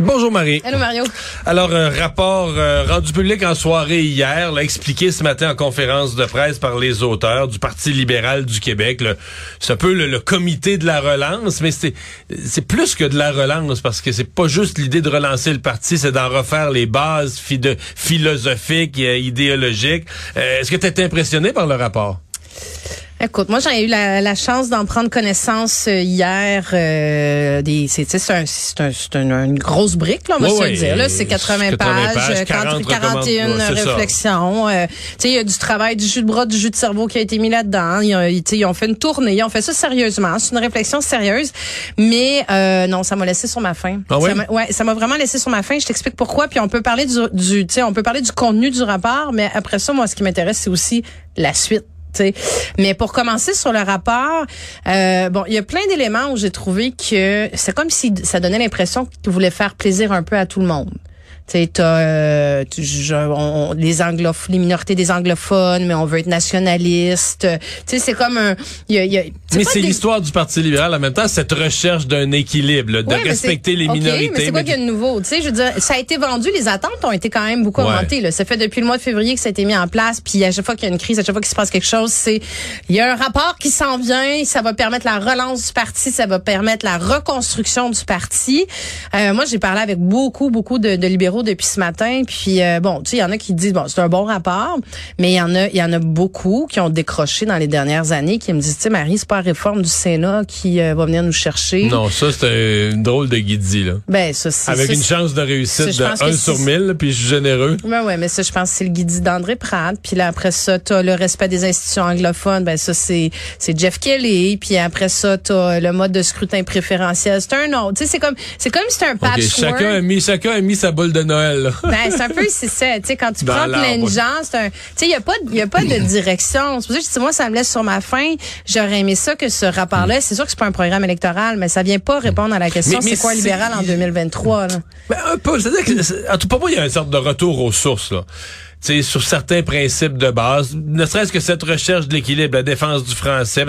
Bonjour Marie. Allô Mario. Alors, un rapport euh, rendu public en soirée hier, l'a expliqué ce matin en conférence de presse par les auteurs du Parti libéral du Québec. C'est un peu le, comité de la relance, mais c'est c'est plus que de la relance parce que c'est pas juste l'idée de relancer le parti, c'est d'en refaire les bases philosophiques et idéologiques. Euh, Est-ce que tu été impressionné par le rapport? Écoute, moi j'ai eu la, la chance d'en prendre connaissance euh, hier. Euh, des, c'est c'est un, c'est un, une grosse brique là, on va se le dire. Là, c'est 80, pages, 40, 41 réflexions. Euh, tu sais, il y a du travail, du jus de bras, du jus de cerveau qui a été mis là-dedans. Ils, ils ont fait une tournée, ils ont fait ça sérieusement. C'est une réflexion sérieuse, mais euh, non, ça m'a laissé sur ma faim. Ah ça ouais, ça m'a vraiment laissé sur ma faim. Je t'explique pourquoi. Puis on peut parler du, du tu sais, on peut parler du contenu du rapport, mais après ça, moi, ce qui m'intéresse, c'est aussi la suite. Mais pour commencer sur le rapport, euh, bon, il y a plein d'éléments où j'ai trouvé que c'est comme si ça donnait l'impression qu'il voulait faire plaisir un peu à tout le monde. Tu sais, euh, les anglophones, les minorités des anglophones, mais on veut être nationaliste. Tu sais, c'est comme un. Y a, y a, mais c'est l'histoire du Parti libéral en même temps, cette recherche d'un équilibre, de respecter les minorités. mais c'est quoi qu'il y a de nouveau? Tu sais, je veux dire, ça a été vendu, les attentes ont été quand même beaucoup augmentées. Là. Ça fait depuis le mois de février que ça a été mis en place, puis à chaque fois qu'il y a une crise, à chaque fois qu'il se passe quelque chose, c'est il y a un rapport qui s'en vient, ça va permettre la relance du parti, ça va permettre la reconstruction du parti. Euh, moi, j'ai parlé avec beaucoup, beaucoup de, de libéraux depuis ce matin. Puis euh, bon, tu sais, il y en a qui disent bon, c'est un bon rapport, mais il y en a, il y en a beaucoup qui ont décroché dans les dernières années, qui me disent, tu sais, Marie, c'est pas la réforme du Sénat qui euh, va venir nous chercher. Non, ça c'est une drôle de guidie là. Ben ça, c'est avec une chance de réussite de 1 sur 1000, puis je suis généreux. Ben ouais, mais ça, je pense c'est le guidie d'André Pratt. Puis là après ça, t'as le respect des institutions anglophones. Ben ça, c'est c'est Jeff Kelly. Puis après ça, t'as le mode de scrutin préférentiel. C'est un autre. Tu sais, c'est comme c'est comme si c'était un patchwork. chacun a mis chacun a mis sa boule de Noël. Ben, c'est un peu, c'est ça. Tu sais, quand tu prends plein de gens, c'est un, tu sais, il y a pas, y a pas de direction. C'est pour ça que je dis, moi, ça me laisse sur ma fain. J'aurais aimé ça que ce rapport-là, c'est sûr que c'est pas un programme électoral, mais ça vient pas répondre à la question, c'est quoi libéral en 2023, là? Ben, un peu. C'est-à-dire que, en tout cas, moi, il y a une sorte de retour aux sources, là sur certains principes de base, ne serait-ce que cette recherche de l'équilibre, la défense du français.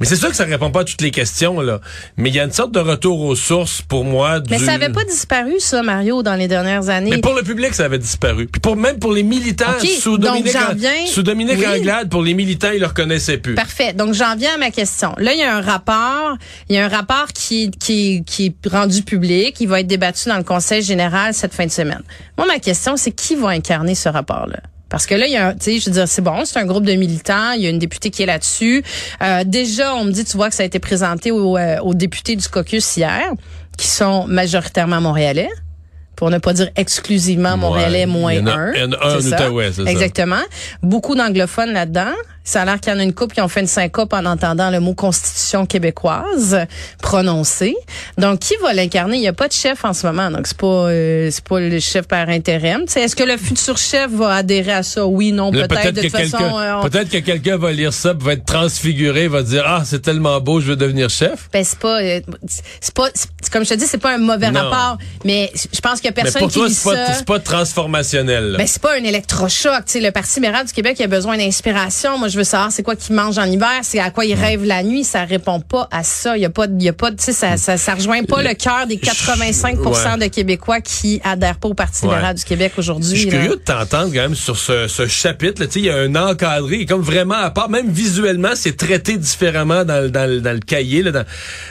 Mais c'est sûr que ça répond pas à toutes les questions, là. Mais il y a une sorte de retour aux sources pour moi. Mais ça avait pas disparu, ça, Mario, dans les dernières années. Mais pour le public, ça avait disparu. Puis pour même pour les militants, sous Dominique, sous Dominique Anglade, pour les militants, ils le reconnaissaient plus. Parfait. Donc j'en viens à ma question. Là, il y a un rapport, il y a un rapport qui, qui, qui est rendu public, il va être débattu dans le Conseil général cette fin de semaine. Moi, ma question, c'est qui va incarner ce rapport-là? Parce que là, il y a, tu sais, je veux dire, c'est bon, c'est un groupe de militants, il y a une députée qui est là-dessus. Euh, déjà, on me dit, tu vois, que ça a été présenté aux, euh, aux députés du caucus hier, qui sont majoritairement montréalais pour ne pas dire exclusivement montréalais moins un. un, Exactement. Beaucoup d'anglophones là-dedans. Ça a l'air qu'il y en a une couple qui ont fait une syncope en entendant le mot constitution québécoise prononcé. Donc, qui va l'incarner? Il n'y a pas de chef en ce moment. Donc, c'est pas, euh, c'est pas le chef par intérim. Est-ce que le futur chef va adhérer à ça? Oui, non, peut-être. Peut-être que, façon, euh, peut-être que quelqu'un va lire ça, va être transfiguré, va dire, ah, c'est tellement beau, je veux devenir chef. Ben, c'est pas, euh, c'est pas, comme je te dis, c'est pas un mauvais rapport. Mais je pense qu'il y a personne mais pour toi, c'est pas, pas transformationnel. Ben, c'est pas un électrochoc. sais, le Parti libéral du Québec a besoin d'inspiration. Moi, je veux savoir c'est quoi qu'ils mangent en hiver, c'est à quoi ils rêvent la nuit. Ça répond pas à ça. Il y a pas, il y a pas, tu sais, ça, ça, ça, rejoint pas le cœur des 85% de Québécois qui adhèrent pas au Parti libéral du Québec aujourd'hui. Je suis curieux de t'entendre quand même sur ce, ce chapitre. Tu sais, il y a un encadré, comme vraiment à part, même visuellement, c'est traité différemment dans, dans, dans le cahier là, dans,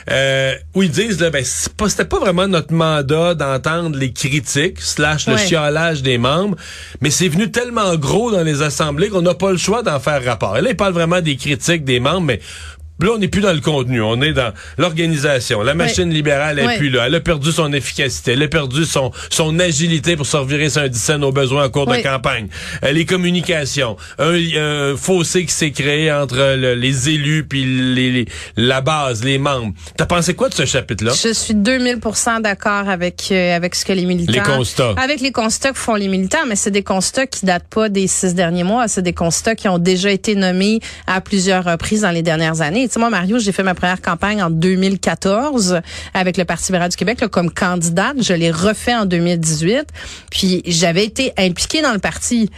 euh, où ils disent là, ben c'était pas, vraiment notre mandat d'entendre les critiques slash le chiolage des membres, mais c'est venu tellement gros dans les assemblées qu'on n'a pas le choix d'en faire rapport. Là, ils parlent vraiment des critiques des membres, mais Là, on n'est plus dans le contenu, on est dans l'organisation. La machine libérale est plus là. Elle a perdu son efficacité, elle a perdu son son agilité pour se revirer sur un dissent aux besoins en cours de campagne. Euh, les communications, un, fossé qui s'est créé entre les élus puis les, la base, les membres. T'as pensé quoi de ce chapitre-là? Je suis 2000% d'accord avec euh, avec ce que les militants. Les constats. Avec les constats que font les militants, mais c'est des constats qui datent pas des six derniers mois. C'est des constats qui ont déjà été nommés à plusieurs reprises dans les dernières années Tu Mario, j'ai fait ma première campagne en 2014 avec le Parti libéral du Québec comme candidate. Je l'ai refait en 2018. Puis j'avais été impliquée dans le parti.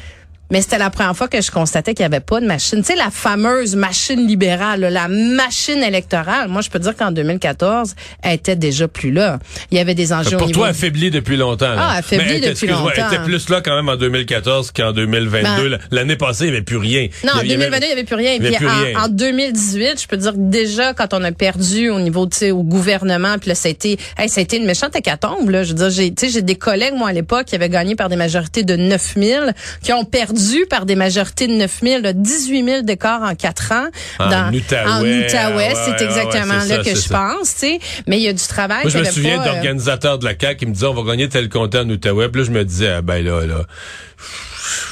Mais c'était la première fois que je constatais qu'il n'y avait pas de machine. Tu sais, la fameuse machine libérale, la machine électorale. Moi, je peux dire qu'en 2014, elle était déjà plus là. Il y avait des enjeux Pour au toi, niveau... affaibli depuis longtemps. Ah, affaibli depuis longtemps. Elle était plus là quand même en 2014 qu'en 2022. Ben, L'année passée, il n'y avait plus rien. Non, en Il y avait- 2022, il n'y avait plus rien. avait Puis plus en, rien. en 2018, je peux dire que déjà, quand on a perdu au niveau, tu sais, au gouvernement, puis là, ça a été, hey, ça a été une méchante hécatombe, là. Je veux dire, j'ai, tu sais, j'ai des collègues, moi, à l'époque, qui avaient gagné par des majorités de 9 000, qui ont perdu par des majorités de 9 000, là, 18 000 d'écart en 4 ans. En dans, Outaouais, En Outaouais, ouais, c'est exactement ouais, là ça, que je ça. pense, tu sais. Mais il y a du travail. Moi, je me souviens d'organisateurs de la CAQ qui me disaient on va gagner tel comté en Outaouais. Puis là, je me disais, ah, ben là, là.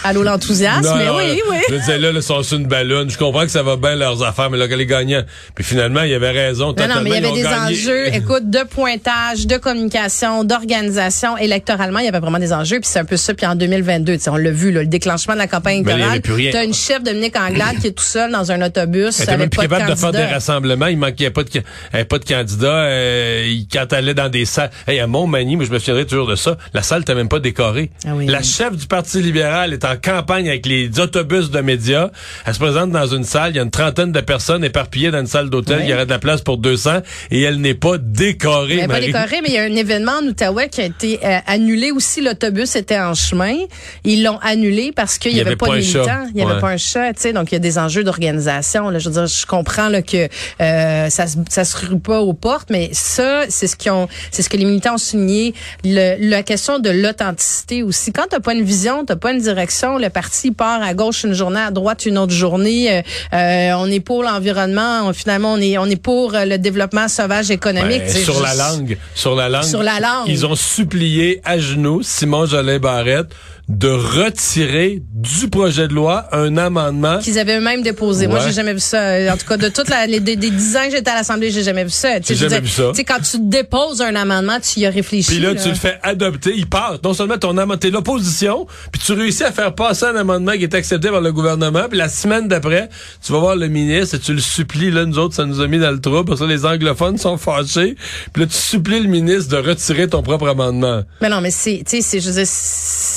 Allô, l'enthousiasme, mais oui, oui. Je disais, là, ils sont sur une ballonne. Je comprends que ça va bien leurs affaires, mais là, qu'elle est gagnant? Puis finalement, il y avait raison. Non, non, mais il y avait des gagné. enjeux, écoute, de pointage, de communication, d'organisation. Électoralement, il y avait vraiment des enjeux. Puis c'est un peu ça. Puis en 2022, tu sais, on l'a vu, là, le déclenchement de la campagne électorale. plus rien. T'as une chef, Dominique Anglade, qui est tout seul dans un autobus Elle était avec même plus de capable de, faire des rassemblements. Il manquait pas de, avait pas de candidats. Euh, quand elle allait dans des salles, hey, à Montmagny, moi, je me souviendrai toujours de ça. La salle n'était même pas décorée. Ah oui. La chef du Parti libéral est en campagne avec les autobus de médias. Elle se présente dans une salle. Il y a une trentaine de personnes éparpillées dans une salle d'hôtel. Oui. Il y aurait de la place pour 200 et elle n'est pas décorée. Il n'est pas Marie. décoré, mais il y a un événement en Outaouais qui a été euh, annulé aussi. L'autobus était en chemin. Ils l'ont annulé parce qu'il n'y avait, pas de militants. Il n'y avait Ouais. pas un chat, tu sais. Donc, il y a des enjeux d'organisation. Je veux dire, je comprends là, que euh, ça ça se rue pas aux portes, mais ça, c'est ce qu'ils ont, c'est ce que les militants ont souligné. Le, la question de l'authenticité aussi. Quand t'as pas une vision, t'as pas une direction, le parti part à gauche une journée, à droite une autre journée. euh, euh, on est pour l'environnement. on- Finalement, on est, on est pour euh, le développement sauvage économique. Sais, sur la langue, sur la langue. Sur la langue. Ils ont supplié à genoux Simon Jolin Barrette de retirer du projet de loi un amendement. qu'ils avaient eux-mêmes déposé. Moi, j'ai jamais vu ça. Euh, En tout cas, de toutes la, les, des, dix ans que j'étais à l'Assemblée, j'ai jamais vu ça. J'ai jamais vu ça. Tu sais, quand tu déposes un amendement, tu y as réfléchi. Puis là, tu le fais adopter, il part. Non seulement ton amendement, t'es l'opposition, puis tu réussis à faire passer un amendement qui est accepté par le gouvernement, puis la semaine d'après, tu vas voir le ministre et tu le supplies. Là, nous autres, ça nous a mis dans le trou, parce que les anglophones sont fâchés. Puis là, tu supplies le ministre de retirer ton propre amendement. Mais non, mais c'est, tu sais, c'est, je veux dire,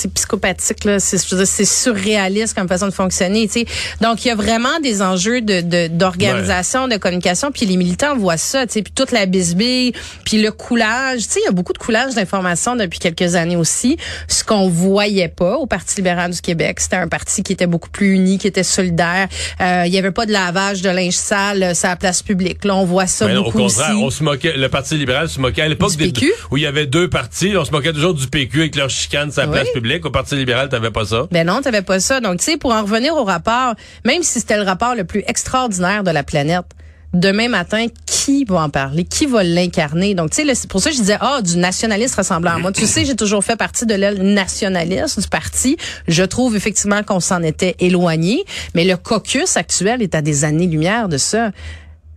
c'est psychopathique là. C'est, surréaliste comme façon de fonctionner. Tu sais, donc il y a vraiment des enjeux de, de d'organisation, de communication. Puis les militants voient ça. Tu sais, puis toute la bisbille, puis le coulage. Tu sais, il y a beaucoup de coulage d'informations depuis quelques années aussi. Ce qu'on voyait pas au Parti libéral du Québec, c'était un parti qui était beaucoup plus uni, qui était solidaire. Euh, il y avait pas de lavage de linge sale euh, sur la place publique. Là, on voit ça Mais non, au beaucoup contraire, aussi. on se moquait, le Parti libéral se moquait à l'époque Du des- PQ? où il y avait deux partis, on se moquait toujours du PQ avec leur chicane sur la Oui. place publique. Au Parti libéral, t'avais pas ça. Ben non, t'avais pas ça. Donc, tu sais, pour en revenir au rapport, même si c'était le rapport le plus extraordinaire de la planète, demain matin, qui va en parler? Qui va l'incarner? Donc, tu sais, c'est pour ça que je disais, ah, du nationaliste ressemblant à moi. Tu sais, j'ai toujours fait partie de l'aile nationaliste du parti. Je trouve effectivement qu'on s'en était éloigné, mais le caucus actuel est à des années-lumière de ça.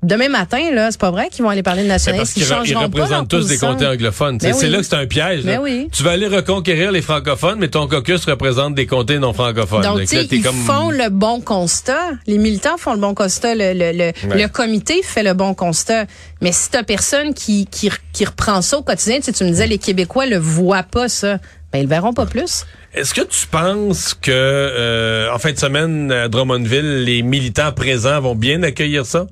Demain matin, là, c'est pas vrai qu'ils vont aller parler de Ben, parce nationalisme. qu'ils Ils re- représentent tous des comtés anglophones. Ben C'est là que c'est un piège. là. Ben oui. Tu vas aller reconquérir les francophones, mais ton caucus représente des comtés non francophones. Donc, là, ils comme- font le bon constat. Les militants font le bon constat. Le, le, le, Ouais. le comité fait le bon constat. Mais si t'as personne qui, qui, qui reprend ça au quotidien, tu, sais, tu me disais, les Québécois le voient pas, ça. Ben, ils le verront pas plus. Est-ce que tu penses que euh, en fin de semaine à Drummondville, les militants présents vont bien accueillir ça?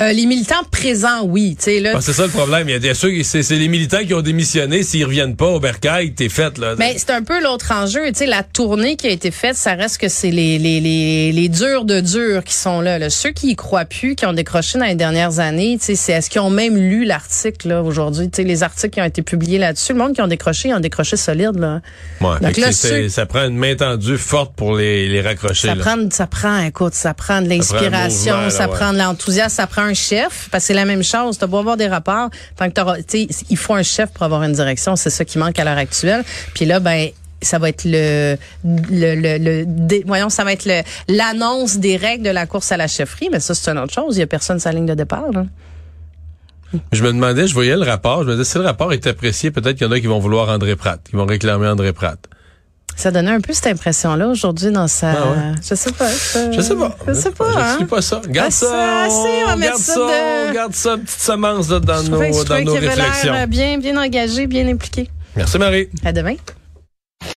Euh, les militants présents, oui. Tu sais, là, c'est ça le problème. Il y a des ceux, c'est c'est les militants qui ont démissionné. S'ils reviennent pas au bercail, t'es fait là. Ben, c'est un peu l'autre enjeu. Tu sais, la tournée qui a été faite, ça reste que c'est les, les, les, les durs de durs qui sont là, là. Ceux qui y croient plus, qui ont décroché dans les dernières années, tu sais, c'est est-ce qu'ils ont même lu l'article là aujourd'hui? Tu sais, les articles qui ont été publiés là-dessus, le monde qui ont décroché, ils ont décroché solide là. Ouais, Donc là, c'est- ceux- ça prend une main tendue forte pour les, les raccrocher. Ça là. prend, ça prend, écoute, ça prend de l'inspiration, mouvement, là, ça prend de l'enthousiasme, ça prend un chef, parce que c'est la même chose. T'as beau avoir des rapports, tant que il faut un chef pour avoir une direction. C'est ça qui manque à l'heure actuelle. Puis là, ben, ça va être le, le, le, voyons, ça va être l'annonce des règles de la course à la chefferie. Mais ça, c'est une autre chose. Il y a personne sur la ligne de départ, là. Je me demandais, je voyais le rapport, je me disais, si le rapport est apprécié, peut-être qu'il y en a qui vont vouloir André Pratt, qui vont réclamer André Pratt. Ça donnait un peu cette impression-là aujourd'hui dans sa. Ah ouais? Je sais pas. Je sais pas. Je sais pas. Je hein? suis pas ça. Garde Ah, ça. assez, on on garde ça de- On garde ça, petite semence là, dans Je nos, dans nos réflexions. l'air bien, bien engagé, bien impliqué. Merci Marie. À demain.